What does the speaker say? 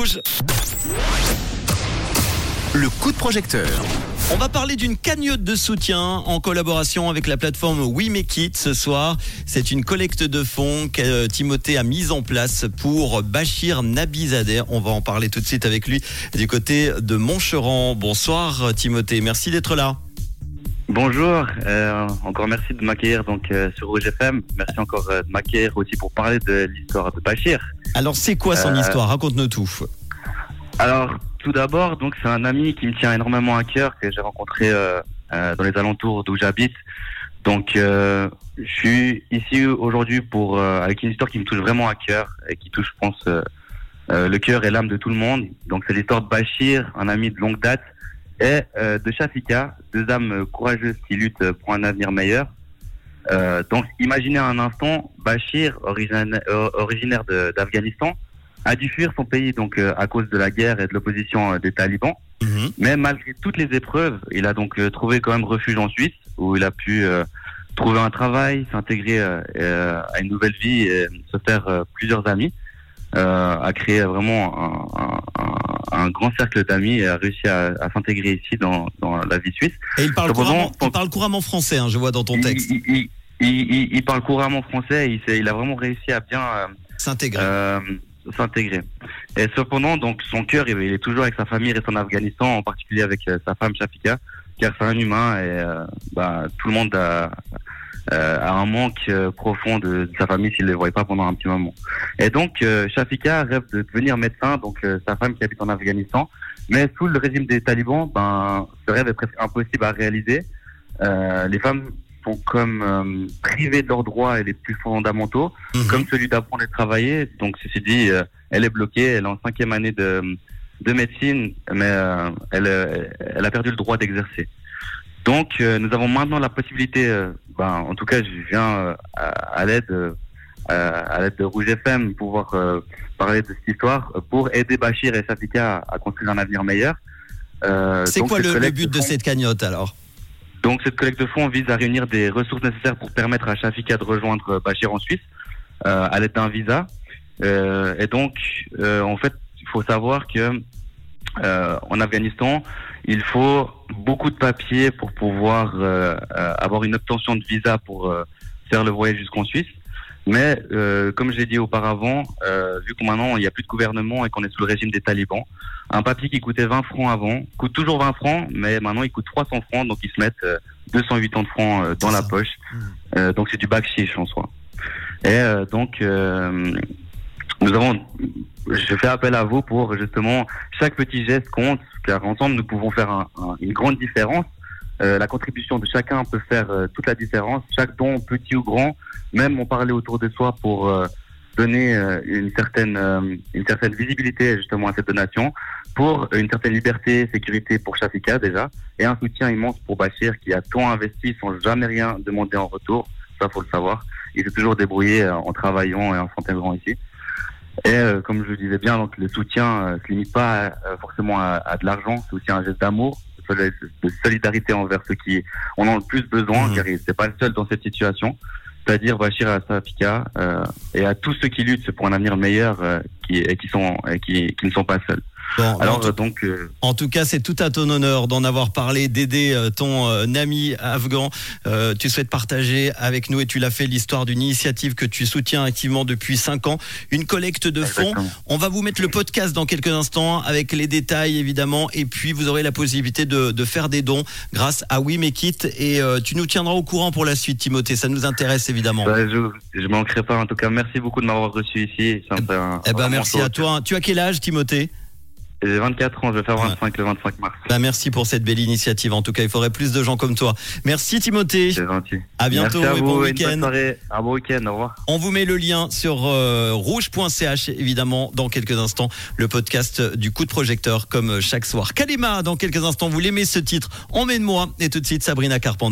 Rouge. Le coup de projecteur. On va parler d'une cagnotte de soutien en collaboration avec la plateforme We Make It ce soir. C'est une collecte de fonds que euh, Timothée a mise en place pour Bachir Nabizadeh. On va en parler tout de suite avec lui du côté de Montcheran. Bonsoir Timothée, merci d'être là. Bonjour, euh, encore merci de m'accueillir donc euh, sur Rouge FM. Merci encore euh, de m'accueillir aussi pour parler de l'histoire de Bachir. Alors c'est quoi son Euh, histoire? Raconte-nous tout. Alors tout d'abord, donc c'est un ami qui me tient énormément à cœur que j'ai rencontré euh, euh, dans les alentours d'où j'habite. Donc euh, je suis ici aujourd'hui pour euh, avec une histoire qui me touche vraiment à cœur et qui touche, je pense, euh, euh, le cœur et l'âme de tout le monde. Donc c'est l'histoire de Bachir, un ami de longue date, et euh, de Shafika, deux âmes courageuses qui luttent pour un avenir meilleur. Euh, donc imaginez un instant, Bachir, origina- euh, originaire d'Afghanistan, a dû fuir son pays donc euh, à cause de la guerre et de l'opposition euh, des talibans. Mhm. Mais malgré toutes les épreuves, il a donc euh, trouvé quand même refuge en Suisse où il a pu euh, trouver un travail, s'intégrer euh, euh, à une nouvelle vie et se faire euh, plusieurs amis. Euh, a créé vraiment un, un- un- grand cercle d'amis et a réussi à, à s'intégrer ici dans, dans la vie suisse. Et il parle couramment, il parle couramment français, hein, je vois dans ton Il- texte. Il, il- il- il- il parle couramment français. et Il, il a vraiment réussi à bien euh, S'intégrer. euh, s'intégrer. Et cependant, donc son cœur, il il est toujours avec sa famille et son Afghanistan, en particulier avec euh, sa femme Shafika, car c'est un humain et euh, bah, tout le monde a, euh, a un manque euh, profond de, de sa famille s'il ne les voit pas pendant un petit moment. Et donc, euh, Shafika rêve de devenir médecin, donc euh, sa femme qui habite en Afghanistan, mais sous le régime des talibans, ben, ce rêve est presque impossible à réaliser. Euh, les femmes sont comme euh, privées de leurs droits et les plus fondamentaux Mhm. comme celui d'apprendre et de travailler. Donc, ceci dit, euh, elle est bloquée, elle est en cinquième année de, de médecine, mais euh, elle, elle a perdu le droit d'exercer. Donc, euh, nous avons maintenant la possibilité, euh, ben, en tout cas, je viens euh, à, à l'aide à l'aide de Rouge FM pouvoir parler de cette histoire pour aider Bachir et Safika à, à construire un avenir meilleur. C'est quoi le, but de fonds- cette cagnotte alors? Donc cette collecte de fonds vise à réunir des ressources nécessaires pour permettre à Shafika de rejoindre Bachir en Suisse à l'aide d'un visa. Et donc, en fait, il faut savoir que euh, en Afghanistan, il faut beaucoup de papiers pour pouvoir euh, avoir une obtention de visa pour euh, faire le voyage jusqu'en Suisse. Mais comme je l'ai dit auparavant, vu que maintenant il n'y a plus de gouvernement et qu'on est sous le régime des talibans, un papier qui coûtait 20 francs avant coûte toujours 20 francs, mais maintenant il coûte 300 francs, donc ils se mettent euh, 280 francs dans la poche. Euh, donc c'est du bac chiche en soi. Et donc nous avons, je fais appel à vous pour justement chaque petit geste compte, car ensemble nous pouvons faire un- un- une grande différence. Euh, la contribution de chacun peut faire euh, toute la différence. Chaque don, petit ou grand, même en parler autour de soi pour euh, donner euh, une certaine euh, une certaine visibilité justement à cette donation, pour une certaine liberté, sécurité pour Shafika déjà, et un soutien immense pour Bachir qui a tant investi sans jamais rien demander en retour. Ça faut le savoir. Il s'est toujours débrouillé euh, en travaillant et en s'intégrant ici. Et euh, comme je le disais bien, donc le soutien euh, se limite pas à- à- forcément à, à de l'argent, c'est aussi un geste d'amour, de de solidarité envers ceux qui en ont le plus besoin, Mhm. car il n'est pas le seul dans cette situation. C'est-à-dire Bachir Safika euh, et à tous ceux qui luttent pour un avenir meilleur euh, qui, et qui sont et qui, qui ne sont pas seuls. Bon, en, Alors tout, euh, donc euh, en tout cas, c'est tout à ton honneur d'en avoir parlé, d'aider euh, ton euh, ami afghan. Euh, tu souhaites partager avec nous et tu l'as fait l'histoire d'une initiative que tu soutiens activement depuis 5 ans, une collecte de fonds. On va vous mettre le podcast dans quelques instants avec les détails évidemment et puis vous aurez la possibilité de, de faire des dons grâce à We Make It et euh, tu nous tiendras au courant pour la suite Timothée, ça nous intéresse évidemment. Bah, je je manquerai pas. En tout cas, merci beaucoup de m'avoir reçu ici. Un- Eh ben merci à toi. Tu as quel âge Timothée? J'ai 24 ans, je vais faire 25 le 25 mars. Bah, merci pour cette belle initiative. En tout cas, il faudrait plus de gens comme toi. Merci Timothée. C'est gentil. À bientôt Merci à et vous, bon week-end. Un bon week-end. Au revoir. On vous met le lien sur euh, rouge.ch évidemment dans quelques instants le podcast du coup de projecteur comme chaque soir. Kalima dans quelques instants vous l'aimez ce titre Emmène-moi et tout de suite Sabrina Carpenter.